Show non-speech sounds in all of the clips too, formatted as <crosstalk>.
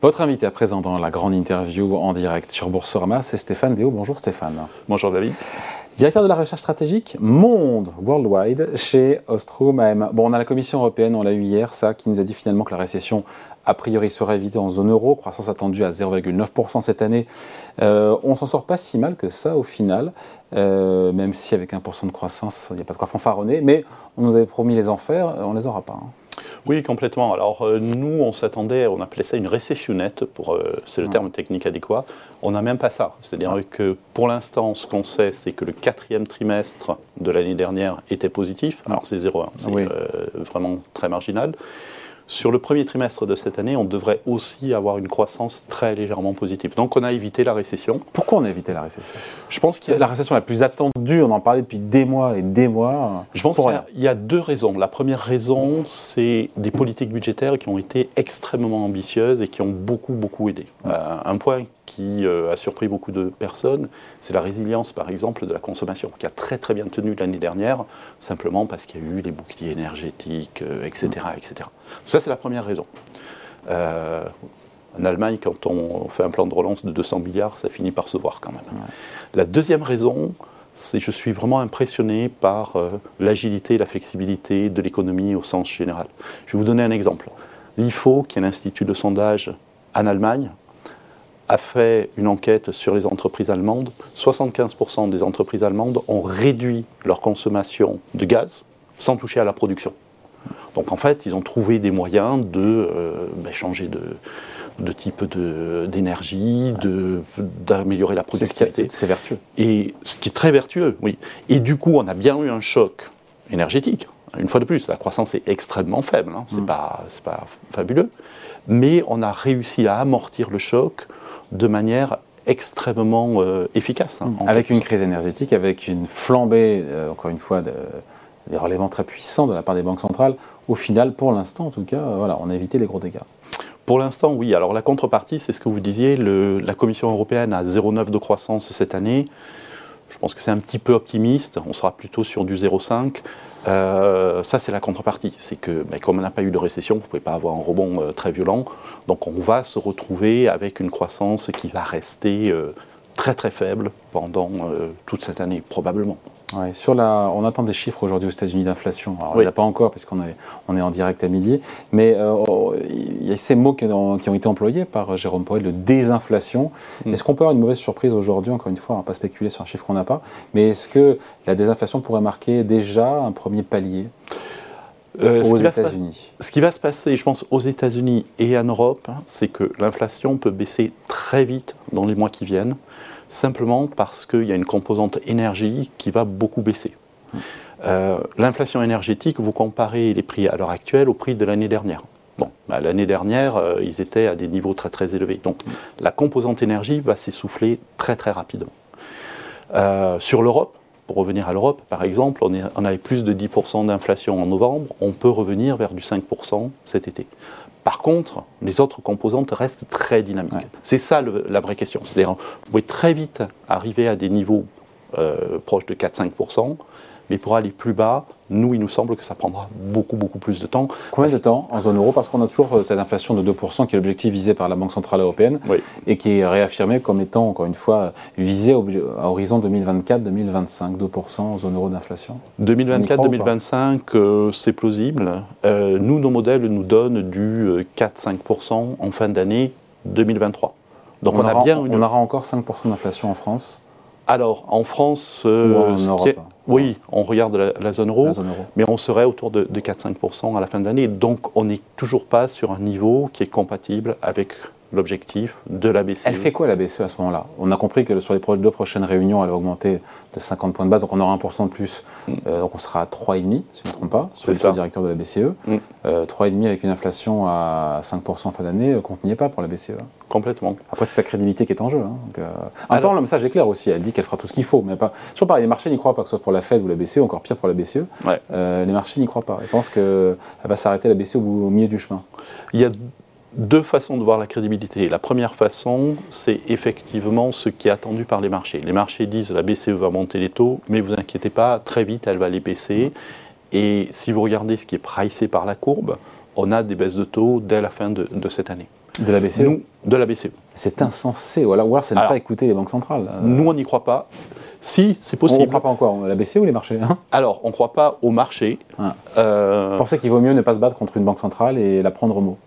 Votre invité à présent dans la grande interview en direct sur Boursorama, c'est Stéphane Déo. Bonjour Stéphane. Bonjour David. Directeur de la recherche stratégique monde worldwide chez Ostrom AM. Bon, on a la Commission européenne, on l'a eu hier, ça, qui nous a dit finalement que la récession a priori serait évitée en zone euro, croissance attendue à 0,9% cette année. Euh, on s'en sort pas si mal que ça au final, euh, même si avec 1% de croissance, il n'y a pas de quoi fanfaronner, mais on nous avait promis les enfers, on les aura pas. Hein. Oui, complètement. Alors euh, nous, on s'attendait, on appelait ça une récessionnette, pour, euh, c'est le terme technique adéquat. On n'a même pas ça. C'est-à-dire que pour l'instant, ce qu'on sait, c'est que le quatrième trimestre de l'année dernière était positif. Alors c'est 0,1, c'est euh, vraiment très marginal. Sur le premier trimestre de cette année, on devrait aussi avoir une croissance très légèrement positive. Donc on a évité la récession. Pourquoi on a évité la récession? Je pense qu'il la récession la plus attendue. On en parlait depuis des mois et des mois. Je pense qu'il y, a deux raisons. La première raison, c'est des politiques budgétaires qui ont été extrêmement ambitieuses et qui ont beaucoup beaucoup aidé. Euh, un point qui euh, a surpris beaucoup de personnes, c'est la résilience, par exemple, de la consommation, qui a très très bien tenu l'année dernière, simplement parce qu'il y a eu les boucliers énergétiques, etc., euh, etc. Ça, c'est la première raison. Euh, en Allemagne, quand on fait un plan de relance de 200 milliards, ça finit par se voir quand même. La deuxième raison, c'est que je suis vraiment impressionné par l'agilité et la flexibilité de l'économie au sens général. Je vais vous donner un exemple. L'IFO, qui est l'institut de sondage en Allemagne, a fait une enquête sur les entreprises allemandes. 75% des entreprises allemandes ont réduit leur consommation de gaz sans toucher à la production. Donc en fait, ils ont trouvé des moyens de euh, ben, changer de, type d'énergie, d'améliorer la productivité. C'est vertueux. Et ce qui est très vertueux, oui. Et du coup, on a bien eu un choc énergétique. Une fois de plus, la croissance est extrêmement faible, hein. c'est mm. pas, pas fabuleux, mais on a réussi à amortir le choc de manière extrêmement euh, efficace. Hein, avec une crise énergétique, avec une flambée, euh, encore une fois, des relèvements très puissants de la part des banques centrales, au final, pour l'instant en tout cas, euh, voilà, on a évité les gros dégâts. Pour l'instant, oui. Alors la contrepartie, c'est ce que vous disiez, la Commission européenne a 0,9 de croissance cette année. Je pense que c'est un petit peu optimiste, on sera plutôt sur du 0,5. Euh, ça, c'est la contrepartie. C'est que, ben, comme on n'a pas eu de récession, vous ne pouvez pas avoir un rebond euh, très violent. Donc, on va se retrouver avec une croissance qui va rester euh, très très faible pendant toute cette année, probablement sur la, on attend des chiffres aujourd'hui aux États-Unis d'inflation. Alors, il n'y a pas encore parce qu'on est, on est en direct à midi, mais euh, oh, il y a ces mots qui ont, qui ont, été employés par Jérôme Powell, le désinflation. Mm. Est-ce qu'on peut avoir une mauvaise surprise aujourd'hui Encore une fois, on va pas spéculer sur un chiffre qu'on n'a pas, mais est-ce que la désinflation pourrait marquer déjà un premier palier euh, aux États-Unis? Ce qui va se passer, je pense, aux États-Unis et en Europe, hein, c'est que l'inflation peut baisser très vite dans les mois qui viennent simplement parce qu'il y a une composante énergie qui va beaucoup baisser. Euh, l'inflation énergétique, vous comparez les prix à l'heure actuelle au prix de l'année dernière. Bon, bah, l'année dernière, euh, ils étaient à des niveaux très très élevés. Donc la composante énergie va s'essouffler très très rapidement. Euh, sur l'Europe, pour revenir à l'Europe, par exemple, on, on avait plus de 10% d'inflation en novembre, on peut revenir vers du 5% cet été. Par contre, les autres composantes restent très dynamiques. C'est ça la vraie question. C'est-à-dire, vous pouvez très vite arriver à des niveaux euh, proches de 4-5%, mais pour aller plus bas, nous, il nous semble que ça prendra beaucoup, beaucoup plus de temps. Combien de temps en zone euro? Parce qu'on a toujours euh, cette inflation de 2% qui est l'objectif visé par la Banque Centrale Européenne et qui est réaffirmé comme étant, encore une fois, visé à horizon 2024-2025, 2% en zone euro d'inflation 2024-2025, euh, c'est plausible. Euh, nous, nos modèles nous donnent du 4-5% en fin d'année 2023. Donc on, aura, bien on aura encore 5% d'inflation en France alors, en France, euh, oui, on regarde la, zone euro, mais on serait autour de, de 4-5% à la fin de l'année. Donc, on n'est toujours pas sur un niveau qui est compatible avec l'objectif de la BCE. Elle fait quoi la BCE à ce moment-là? On a compris que sur les deux prochaines réunions, elle va augmenter de 50 points de base, donc on aura 1% de plus, mm. euh, donc on sera à 3,5 si je ne me trompe pas, sur le directeur de la BCE. 3,5 mm. euh, avec une inflation à 5% en fin d'année, euh, compte n'y est pas pour la BCE. Complètement. Après, c'est sa crédibilité qui est en jeu. Hein, donc, en même temps, le message est clair aussi, elle dit qu'elle fera tout ce qu'il faut, mais pas... Toujours pareil, les marchés n'y croient pas, que ce soit pour la Fed ou la BCE, encore pire pour la BCE. les marchés n'y croient pas. Ils pensent qu'elle va s'arrêter la BCE au, au milieu du chemin. Il y a deux façons de voir la crédibilité. La première façon, c'est effectivement ce qui est attendu par les marchés. Les marchés disent la BCE va monter les taux, mais vous inquiétez pas, très vite elle va les baisser. Et si vous regardez ce qui est pricé par la courbe, on a des baisses de taux dès la fin de, cette année. De la BCE Nous, de la BCE. C'est insensé, ou alors, c'est ne pas écouter les banques centrales. Euh, Nous, on n'y croit pas. Si, c'est on ne possible. croit pas encore, la BCE ou les marchés hein? Alors, on ne croit pas au marché. Ah. Euh, Vous pensez qu'il vaut mieux ne pas se battre contre une banque centrale et la prendre au mot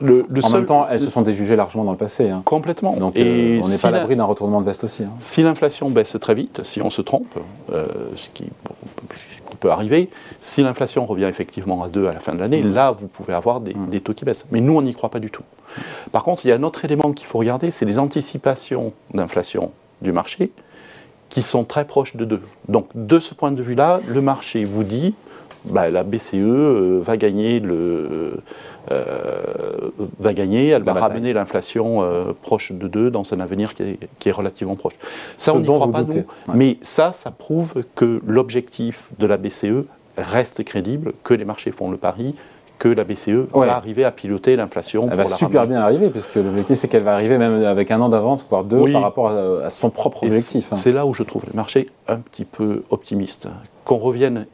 le, le En seul- même temps, elles se sont déjugées largement dans le passé. hein. Complètement. Donc Et euh, on n'est si pas à la- l'abri d'un retournement de veste aussi. hein. Si l'inflation baisse très vite, si on se trompe, euh, ce, qui, ce qui peut arriver, si l'inflation revient effectivement à 2 à la fin de l'année, Mm. là, vous pouvez avoir des, des taux qui baissent. Mais nous, on n'y croit pas du tout. Par contre, il y a un autre élément qu'il faut regarder, c'est les anticipations d'inflation du marché qui sont très proches de 2. Donc, de ce point de vue-là, le marché vous dit, bah, la BCE euh, va gagner le... euh, va gagner, elle va bataille. ramener l'inflation euh, proche de 2 dans un avenir qui est, qui est relativement proche. Ça, Ce on n'y croit pas, doutez. nous. Ouais. Mais ça, ça prouve que l'objectif de la BCE reste crédible, que les marchés font le pari, que la BCE Ouais. va arriver à piloter l'inflation. Elle va la super ramener. bien arriver, puisque l'objectif c'est qu'elle va arriver même avec un an d'avance, voire deux, Oui. par rapport à, à son propre objectif. hein. C'est là où je trouve les marchés un petit peu optimistes. Qu'on revienne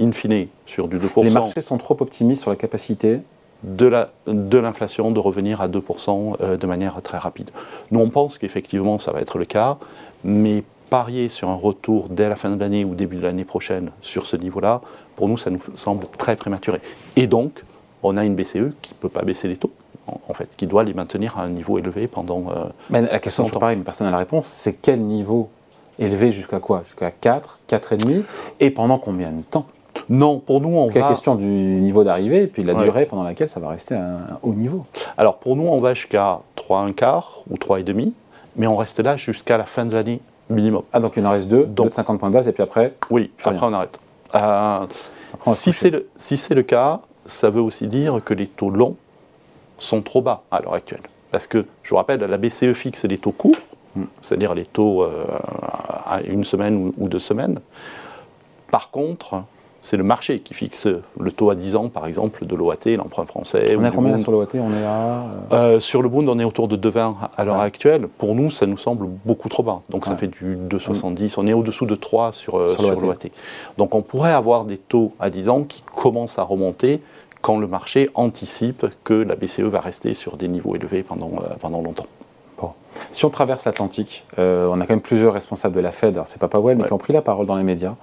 in fine sur du 2%. Les marchés sont trop optimistes sur la capacité. de la- de l'inflation de revenir à 2% euh, de manière très rapide. Nous, on pense qu'effectivement, ça va être le cas, mais parier sur un retour dès la fin de l'année ou début de l'année prochaine sur ce niveau-là, pour nous, ça nous semble très prématuré. Et donc, on a une BCE qui ne peut pas baisser les taux, en, fait, qui doit les maintenir à un niveau élevé pendant... euh, Mais la question Longtemps. pareille, mais personne n'a la réponse. C'est quel niveau élevé jusqu'à quoi? Jusqu'à 4, 4,5 Et pendant combien de temps? Non, pour nous, on Donc, la va... question du niveau d'arrivée et puis de la Ouais. durée pendant laquelle ça va rester à un haut niveau. Alors, pour nous, on va jusqu'à 3,1 quart ou 3,5, mais on reste là jusqu'à la fin de l'année minimum. Ah, donc il en reste deux, Donc- deux de 50 points de base, et puis après, Oui, après on arrête. Euh, après on si c'est le, si c'est le cas, ça veut aussi dire que les taux longs sont trop bas à l'heure actuelle. Parce que, je vous rappelle, la BCE fixe les taux courts, Mm. c'est-à-dire les taux euh, à une semaine ou, ou deux semaines. Par contre, c'est le marché qui fixe le taux à 10 ans, par exemple, de l'OAT, l'emprunt français. On est à combien Bund. sur l'OAT On est à. euh, Euh, sur le Bund, on est autour de 2,20 à l'heure Ouais. actuelle. Pour nous, ça nous semble beaucoup trop bas. Donc ça fait du 2,70. On est au-dessous de 3 sur, euh, Sur sur l'OAT. l'OAT. Donc on pourrait avoir des taux à 10 ans qui commencent à remonter quand le marché anticipe que la BCE va rester sur des niveaux élevés pendant, euh, pendant longtemps. Si on traverse l'Atlantique, euh, on a quand même plusieurs responsables de la Fed, alors c'est pas Powell, mais Ouais. qui ont pris la parole dans les médias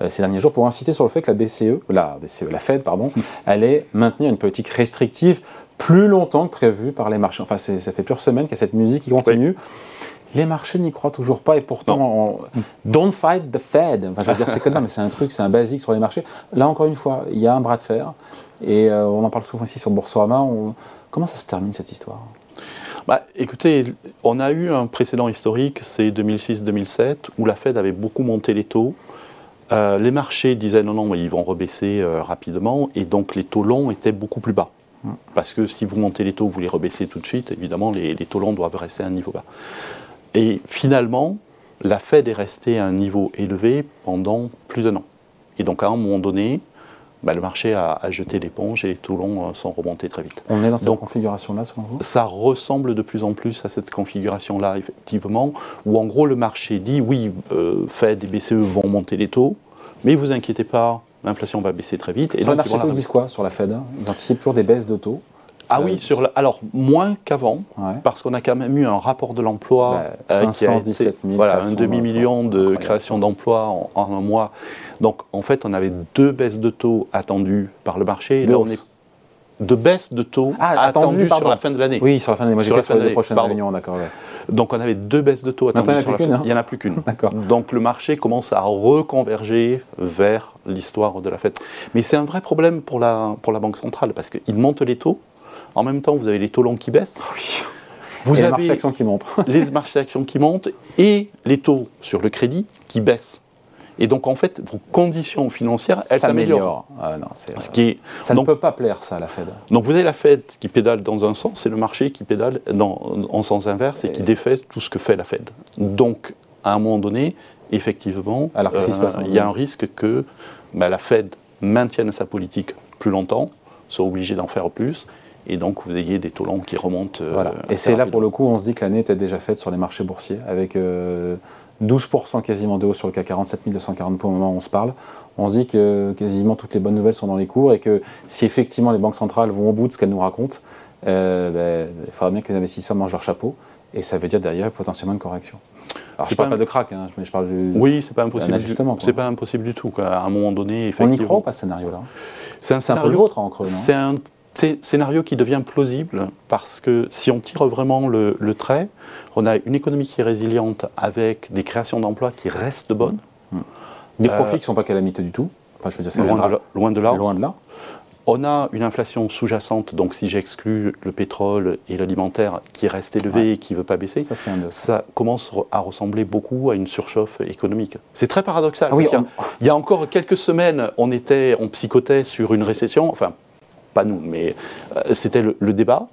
euh, ces derniers jours pour insister sur le fait que la BCE, la, BCE, la Fed, pardon, <laughs> allait maintenir une politique restrictive plus longtemps que prévu par les marchés. Enfin, ça fait plusieurs semaines qu'il y a cette musique qui continue. Les marchés n'y croient toujours pas et pourtant, on- don't fight the Fed. Enfin, je veux dire, c'est non, mais c'est un truc, c'est un basique sur les marchés. Là, encore une fois, il y a un bras de fer et euh, on en parle souvent ici sur Boursorama. On- Comment ça se termine cette histoire? Bah, écoutez, on a eu un précédent historique, c'est 2006-2007, où la Fed avait beaucoup monté les taux. Euh, les marchés disaient non, non, ils vont rebaisser euh, rapidement, et donc les taux longs étaient beaucoup plus bas. Parce que si vous montez les taux, vous les rebaissez tout de suite, évidemment, les, les taux longs doivent rester à un niveau bas. Et finalement, la Fed est restée à un niveau élevé pendant plus d'un an. Et donc, à un moment donné, bah, le marché a, a jeté l'éponge et les taux longs euh, sont remontés très vite. On est dans cette configuration-là, selon vous? Ça ressemble de plus en plus à cette configuration-là, effectivement, où en gros le marché dit oui, euh, Fed et BCE vont monter les taux, mais vous inquiétez pas, l'inflation va baisser très vite. Et sur le donc, marché ils disent quoi sur la Fed? Ils anticipent toujours des baisses de taux? Ah Euh, oui, sur alors moins qu'avant, Ouais. parce qu'on a quand même eu un rapport de l'emploi Bah, euh, qui a 517 été 000 voilà, un demi-million de créations d'emplois en, en un mois. Donc en fait, on avait deux baisses de taux attendues par le marché. Et là, on hausse. est de baisses de taux Ah, attendues sur la fin de l'année. Oui, sur la fin de l'année. Sur la fin de l'année, prochaines pardon. réunions, d'accord. ouais. Donc on avait deux baisses de taux attendues sur la fin. hein. Il n'y en a plus qu'une. <laughs> D'accord. Donc le marché commence à reconverger vers l'histoire de la fête. Mais c'est un vrai problème pour la, pour la Banque centrale parce qu'ils montent les taux. En même temps, vous avez les taux longs qui baissent. Vous Et les avez marchés actions qui montent. <laughs> les marchés d'actions qui montent et les taux sur le crédit qui baissent. Et donc en fait, vos conditions financières, elles s'améliorent. Ah, Ce qui est- ça donc, ne peut pas plaire, ça, à la Fed. donc vous avez la Fed qui pédale dans un sens et le marché qui pédale dans, en sens inverse et qui défait tout ce que fait la Fed. Donc à un moment donné, effectivement, Alors, euh, il y a un risque que bah, la Fed maintienne sa politique plus longtemps, soit obligée d'en faire plus, et donc vous ayez des taux longs qui remontent. euh, Voilà. Et c'est là, pour le coup, on se dit que l'année peut-être déjà faite sur les marchés boursiers, avec euh, 12% quasiment de hausse sur le CAC 47 240 points au moment où on se parle. On se dit que quasiment toutes les bonnes nouvelles sont dans les cours et que si effectivement les banques centrales vont au bout de ce qu'elles nous racontent, euh, ben, il faudra bien que les investisseurs mangent leur chapeau. Et ça veut dire derrière potentiellement une correction. Alors je ne parle pas, de crack, hein, je parle du. Oui, c'est pas impossible. C'est pas impossible du tout. À un moment donné, effectivement. On y croit pas ce scénario-là? C'est un, scénario, un peu le vôtre en creux, C'est un scénario qui devient plausible parce que si on tire vraiment le, trait, on a une économie qui est résiliente avec des créations d'emplois qui restent bonnes. Mmh. Des profits euh, qui ne sont pas calamiteux du tout. Enfin, je veux dire, loin, de loin de là. Loin de là. On a une inflation sous-jacente, donc si j'exclus le pétrole et l'alimentaire qui reste élevé et qui ne veut pas baisser, ça, commence à ressembler beaucoup à une surchauffe économique. C'est très paradoxal. Ah il, y a, encore quelques semaines, on, était, on psychotait sur une récession, enfin, pas nous, mais euh, c'était le, débat.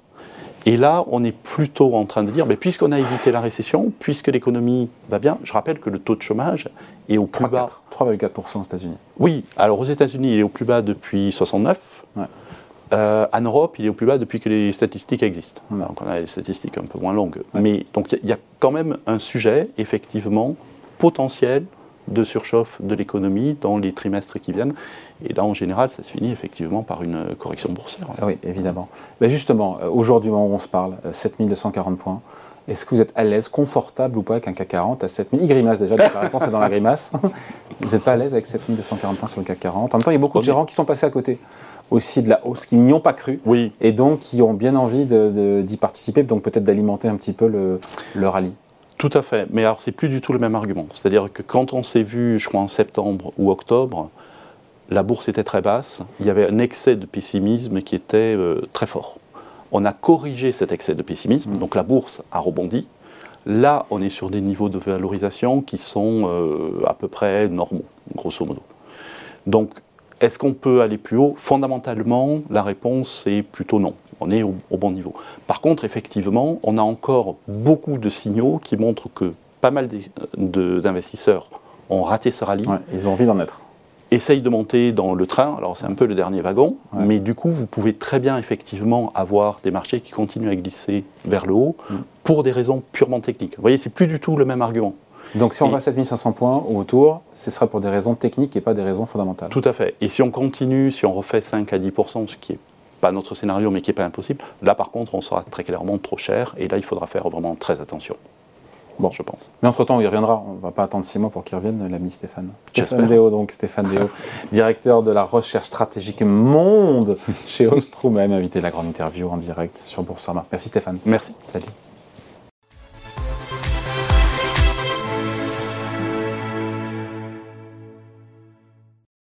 Et là, on est plutôt en train de dire, mais puisqu'on a évité la récession, puisque l'économie va bien, je rappelle que le taux de chômage est au plus bas. 3,4% aux États-Unis. Oui, alors aux États-Unis, il est au plus bas depuis 69. Euh, en Europe, il est au plus bas depuis que les statistiques existent. Donc on a des statistiques un peu moins longues. Mais donc il y, a quand même un sujet, effectivement, potentiel de surchauffe de l'économie dans les trimestres qui viennent. Et là, en général, ça se finit effectivement par une correction boursière. Ah oui, évidemment. Mais justement, euh, aujourd'hui, où on se parle, 7240 euh, points. Est-ce que vous êtes à l'aise, confortable ou pas avec un CAC 40 à 7000 Il grimace déjà, la réponse est dans la grimace. <laughs> Vous n'êtes pas à l'aise avec 7240 points sur le CAC 40 En même temps, il y a beaucoup de gérants qui sont passés à côté aussi de la hausse, qui n'y ont pas cru, oui. et donc qui ont bien envie d'y participer, donc peut-être d'alimenter un petit peu le, le rallye. Tout à fait, mais alors c'est plus du tout le même argument. C'est-à-dire que quand on s'est vu, je crois en septembre ou octobre, la bourse était très basse, il y avait un excès de pessimisme qui était euh, très fort. On a corrigé cet excès de pessimisme, mm. donc la bourse a rebondi. Là, on est sur des niveaux de valorisation qui sont euh, à peu près normaux, grosso modo. Donc, est-ce qu'on peut aller plus haut? Fondamentalement, la réponse est plutôt non on est au, bon niveau. Par contre, effectivement, on a encore beaucoup de signaux qui montrent que pas mal d'investisseurs ont raté ce rallye. ils ont envie d'en être. Essayent de monter dans le train, alors c'est un peu le dernier wagon, mais du coup, vous pouvez très bien effectivement avoir des marchés qui continuent à glisser vers le haut mm. pour des raisons purement techniques. Vous voyez, c'est plus du tout le même argument. Donc si on va à 7500 points ou autour, ce sera pour des raisons techniques et pas des raisons fondamentales. Tout à fait. Et si on continue, si on refait 5 à 10%, ce qui est pas notre scénario, mais qui n'est pas impossible. Là, par contre, on sera très clairement trop cher, et là, il faudra faire vraiment très attention. Bon, je pense. Mais entre-temps, il reviendra. On ne va pas attendre six mois pour qu'il revienne, l'ami Stéphane. Stéphane Déo, donc Stéphane Déo, <laughs> directeur de la recherche stratégique monde chez Ostrom, même invité la grande interview en direct sur Boursorama. Merci Stéphane. Merci. Salut.